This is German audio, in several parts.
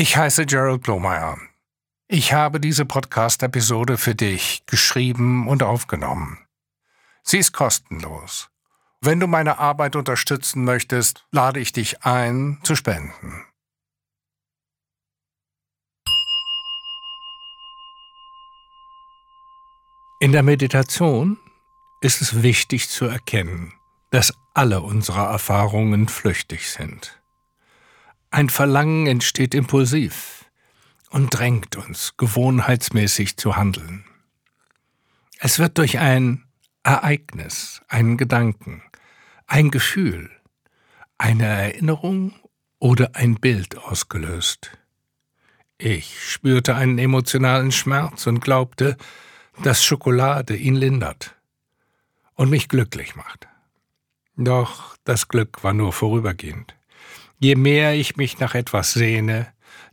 Ich heiße Gerald Blomeyer. Ich habe diese Podcast-Episode für dich geschrieben und aufgenommen. Sie ist kostenlos. Wenn du meine Arbeit unterstützen möchtest, lade ich dich ein, zu spenden. In der Meditation ist es wichtig zu erkennen, dass alle unsere Erfahrungen flüchtig sind. Ein Verlangen entsteht impulsiv und drängt uns gewohnheitsmäßig zu handeln. Es wird durch ein Ereignis, einen Gedanken, ein Gefühl, eine Erinnerung oder ein Bild ausgelöst. Ich spürte einen emotionalen Schmerz und glaubte, dass Schokolade ihn lindert und mich glücklich macht. Doch das Glück war nur vorübergehend. Je mehr ich mich nach etwas sehne,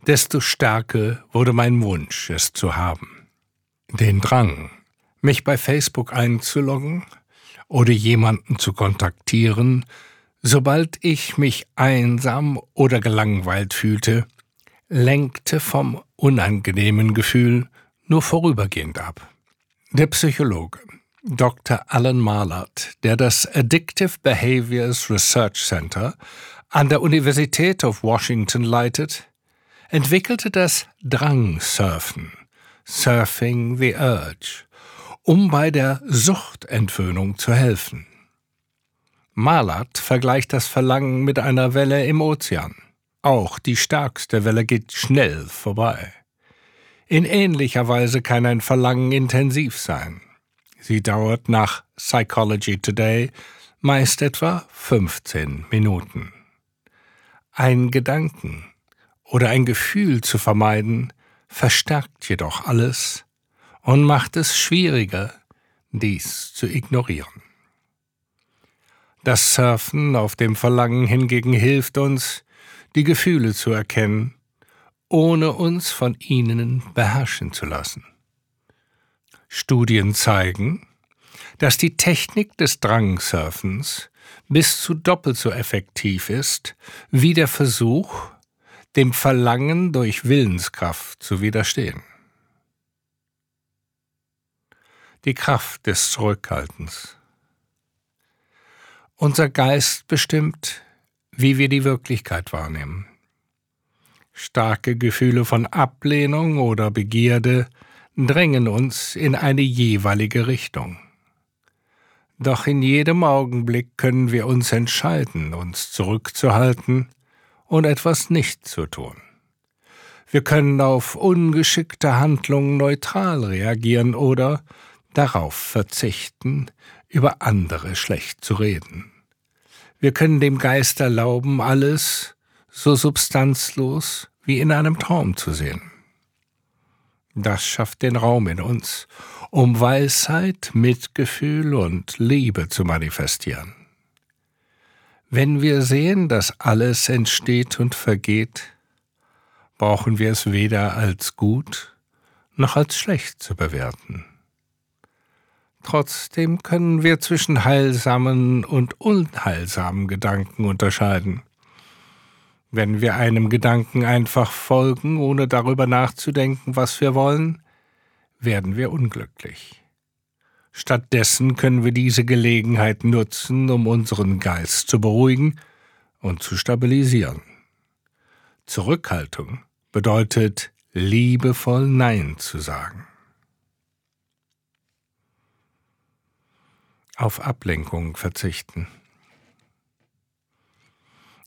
desto stärker wurde mein Wunsch, es zu haben. Den Drang, mich bei Facebook einzuloggen oder jemanden zu kontaktieren, sobald ich mich einsam oder gelangweilt fühlte, lenkte vom unangenehmen Gefühl nur vorübergehend ab. Der Psychologe Dr. Alan Marlott, der das Addictive Behaviors Research Center an der Universität of Washington leitet, entwickelte das Drangsurfen, Surfing the Urge, um bei der Suchtentwöhnung zu helfen. Malat vergleicht das Verlangen mit einer Welle im Ozean. Auch die stärkste Welle geht schnell vorbei. In ähnlicher Weise kann ein Verlangen intensiv sein. Sie dauert nach Psychology Today meist etwa 15 Minuten. Ein Gedanken oder ein Gefühl zu vermeiden, verstärkt jedoch alles und macht es schwieriger, dies zu ignorieren. Das Surfen auf dem Verlangen hingegen hilft uns, die Gefühle zu erkennen, ohne uns von ihnen beherrschen zu lassen. Studien zeigen, dass die Technik des Drangsurfens bis zu doppelt so effektiv ist wie der Versuch, dem Verlangen durch Willenskraft zu widerstehen. Die Kraft des Zurückhaltens. Unser Geist bestimmt, wie wir die Wirklichkeit wahrnehmen. Starke Gefühle von Ablehnung oder Begierde drängen uns in eine jeweilige Richtung. Doch in jedem Augenblick können wir uns entscheiden, uns zurückzuhalten und etwas nicht zu tun. Wir können auf ungeschickte Handlungen neutral reagieren oder darauf verzichten, über andere schlecht zu reden. Wir können dem Geist erlauben, alles so substanzlos wie in einem Traum zu sehen. Das schafft den Raum in uns, um Weisheit, Mitgefühl und Liebe zu manifestieren. Wenn wir sehen, dass alles entsteht und vergeht, brauchen wir es weder als gut noch als schlecht zu bewerten. Trotzdem können wir zwischen heilsamen und unheilsamen Gedanken unterscheiden. Wenn wir einem Gedanken einfach folgen, ohne darüber nachzudenken, was wir wollen, werden wir unglücklich. Stattdessen können wir diese Gelegenheit nutzen, um unseren Geist zu beruhigen und zu stabilisieren. Zurückhaltung bedeutet liebevoll Nein zu sagen. Auf Ablenkung verzichten.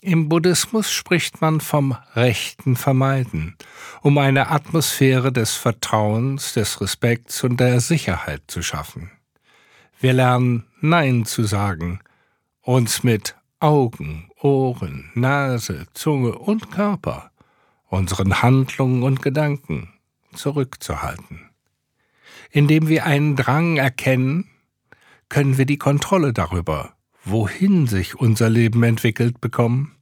Im Buddhismus spricht man vom rechten Vermeiden, um eine Atmosphäre des Vertrauens, des Respekts und der Sicherheit zu schaffen. Wir lernen Nein zu sagen, uns mit Augen, Ohren, Nase, Zunge und Körper, unseren Handlungen und Gedanken zurückzuhalten. Indem wir einen Drang erkennen, können wir die Kontrolle darüber wohin sich unser Leben entwickelt, bekommen?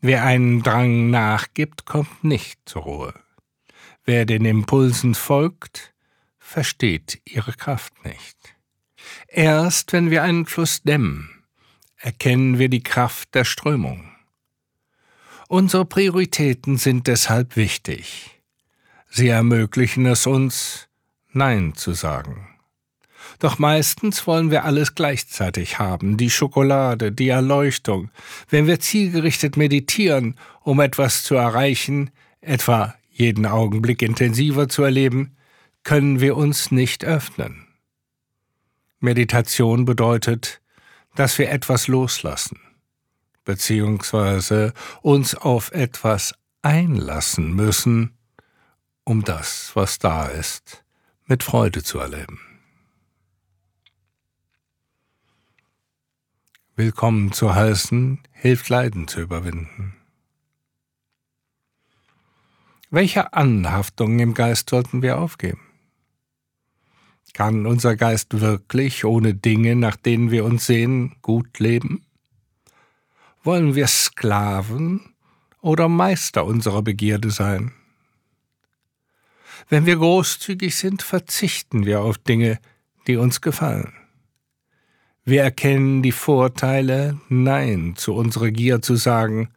Wer einen Drang nachgibt, kommt nicht zur Ruhe. Wer den Impulsen folgt, versteht ihre Kraft nicht. Erst wenn wir einen Fluss dämmen, erkennen wir die Kraft der Strömung. Unsere Prioritäten sind deshalb wichtig. Sie ermöglichen es uns, Nein zu sagen. Doch meistens wollen wir alles gleichzeitig haben, die Schokolade, die Erleuchtung. Wenn wir zielgerichtet meditieren, um etwas zu erreichen, etwa jeden Augenblick intensiver zu erleben, können wir uns nicht öffnen. Meditation bedeutet, dass wir etwas loslassen, beziehungsweise uns auf etwas einlassen müssen, um das, was da ist, mit Freude zu erleben. Willkommen zu heißen, hilft Leiden zu überwinden. Welche Anhaftungen im Geist sollten wir aufgeben? Kann unser Geist wirklich ohne Dinge, nach denen wir uns sehen, gut leben? Wollen wir Sklaven oder Meister unserer Begierde sein? Wenn wir großzügig sind, verzichten wir auf Dinge, die uns gefallen. Wir erkennen die Vorteile, Nein zu unserer Gier zu sagen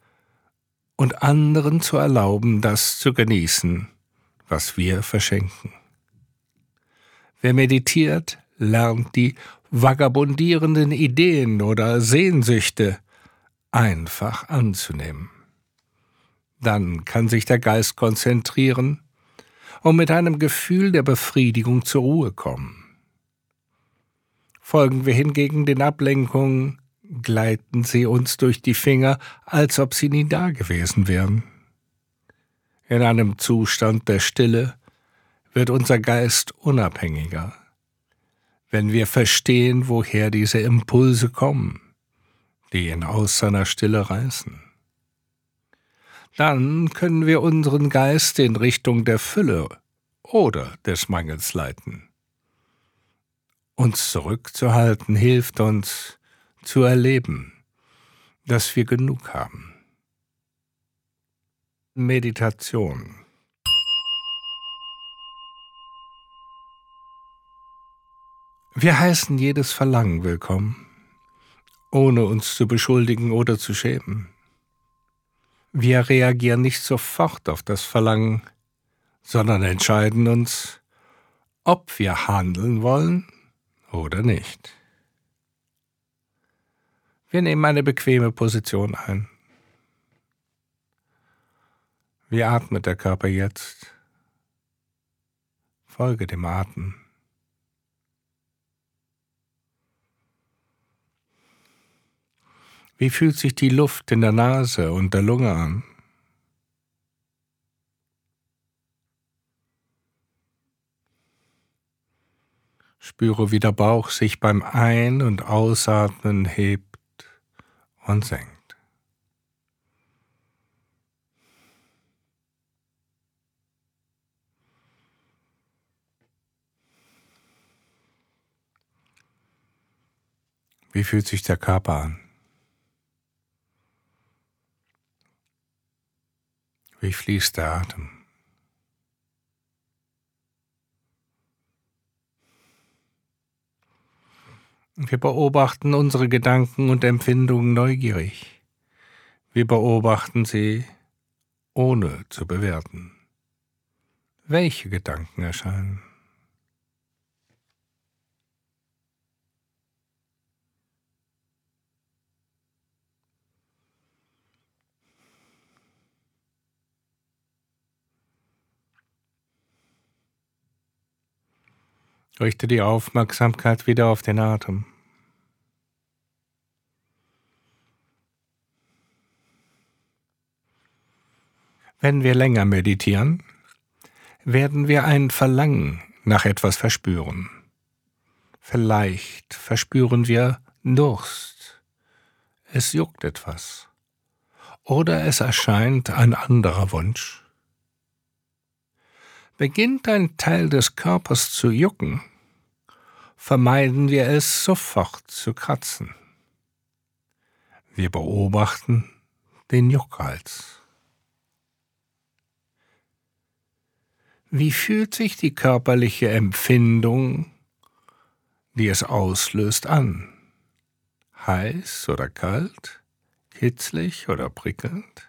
und anderen zu erlauben, das zu genießen, was wir verschenken. Wer meditiert, lernt die vagabundierenden Ideen oder Sehnsüchte einfach anzunehmen. Dann kann sich der Geist konzentrieren und mit einem Gefühl der Befriedigung zur Ruhe kommen. Folgen wir hingegen den Ablenkungen, gleiten sie uns durch die Finger, als ob sie nie dagewesen wären. In einem Zustand der Stille wird unser Geist unabhängiger, wenn wir verstehen, woher diese Impulse kommen, die ihn aus seiner Stille reißen. Dann können wir unseren Geist in Richtung der Fülle oder des Mangels leiten. Uns zurückzuhalten hilft uns zu erleben, dass wir genug haben. Meditation Wir heißen jedes Verlangen willkommen, ohne uns zu beschuldigen oder zu schämen. Wir reagieren nicht sofort auf das Verlangen, sondern entscheiden uns, ob wir handeln wollen oder nicht. Wir nehmen eine bequeme Position ein. Wie atmet der Körper jetzt? Folge dem Atem. Wie fühlt sich die Luft in der Nase und der Lunge an? Spüre, wie der Bauch sich beim Ein- und Ausatmen hebt und senkt. Wie fühlt sich der Körper an? Wie fließt der Atem? Wir beobachten unsere Gedanken und Empfindungen neugierig. Wir beobachten sie, ohne zu bewerten. Welche Gedanken erscheinen? Richte die Aufmerksamkeit wieder auf den Atem. Wenn wir länger meditieren, werden wir ein Verlangen nach etwas verspüren. Vielleicht verspüren wir Durst. Es juckt etwas. Oder es erscheint ein anderer Wunsch. Beginnt ein Teil des Körpers zu jucken, vermeiden wir es sofort zu kratzen. Wir beobachten den Juckreiz. Wie fühlt sich die körperliche Empfindung, die es auslöst, an? Heiß oder kalt? Kitzlig oder prickelnd?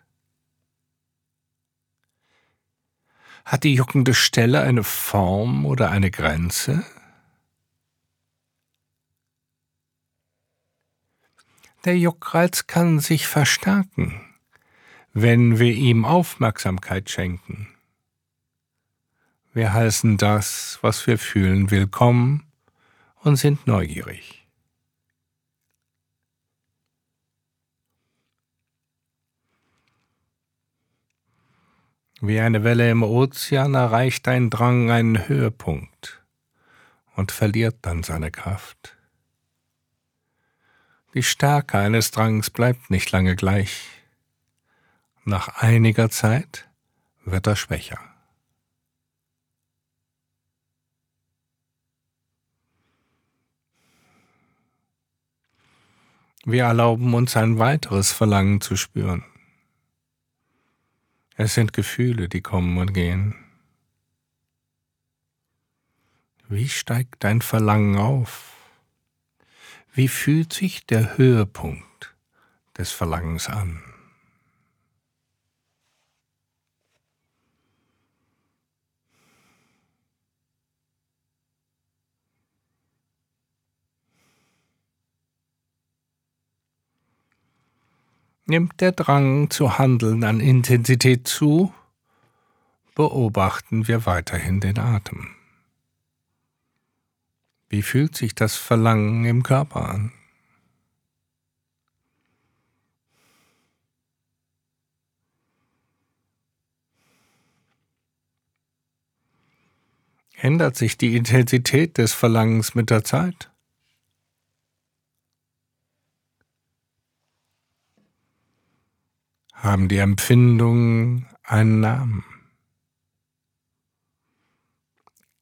Hat die juckende Stelle eine Form oder eine Grenze? Der Juckreiz kann sich verstärken, wenn wir ihm Aufmerksamkeit schenken. Wir heißen das, was wir fühlen, willkommen und sind neugierig. Wie eine Welle im Ozean erreicht ein Drang einen Höhepunkt und verliert dann seine Kraft. Die Stärke eines Drangs bleibt nicht lange gleich. Nach einiger Zeit wird er schwächer. Wir erlauben uns ein weiteres Verlangen zu spüren. Es sind Gefühle, die kommen und gehen. Wie steigt dein Verlangen auf? Wie fühlt sich der Höhepunkt des Verlangens an? Nimmt der Drang zu handeln an Intensität zu, beobachten wir weiterhin den Atem. Wie fühlt sich das Verlangen im Körper an? Ändert sich die Intensität des Verlangens mit der Zeit? Haben die Empfindungen einen Namen?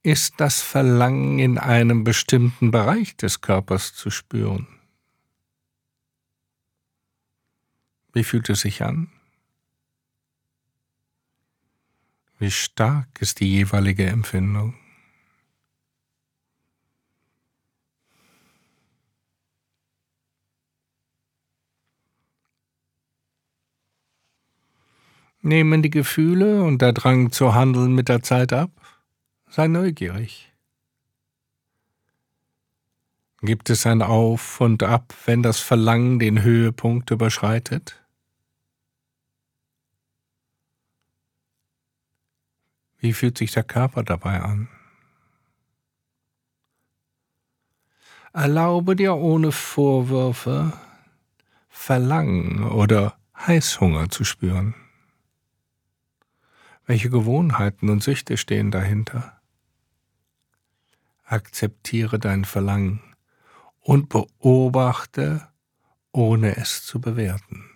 Ist das Verlangen in einem bestimmten Bereich des Körpers zu spüren? Wie fühlt es sich an? Wie stark ist die jeweilige Empfindung? Nehmen die Gefühle und der Drang zu handeln mit der Zeit ab? Sei neugierig. Gibt es ein Auf und Ab, wenn das Verlangen den Höhepunkt überschreitet? Wie fühlt sich der Körper dabei an? Erlaube dir ohne Vorwürfe Verlangen oder Heißhunger zu spüren. Welche Gewohnheiten und Süchte stehen dahinter? Akzeptiere dein Verlangen und beobachte, ohne es zu bewerten.